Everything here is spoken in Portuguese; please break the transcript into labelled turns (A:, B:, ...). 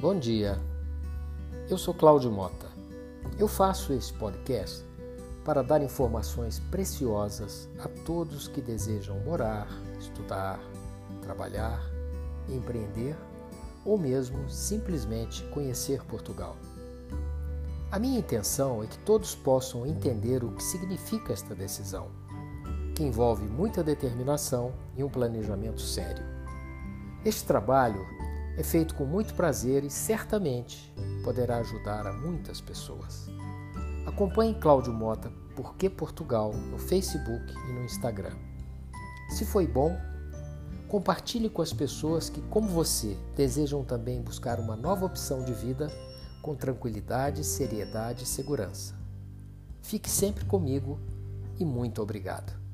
A: Bom dia, eu sou Cláudio Mota. Eu faço esse podcast para dar informações preciosas a todos que desejam morar, estudar, trabalhar, empreender ou mesmo simplesmente conhecer Portugal. A minha intenção é que todos possam entender o que significa esta decisão, que envolve muita determinação e um planejamento sério. Este trabalho é feito com muito prazer e certamente poderá ajudar a muitas pessoas. Acompanhe Cláudio Mota Por que Portugal no Facebook e no Instagram. Se foi bom, compartilhe com as pessoas que, como você, desejam também buscar uma nova opção de vida com tranquilidade, seriedade e segurança. Fique sempre comigo e muito obrigado.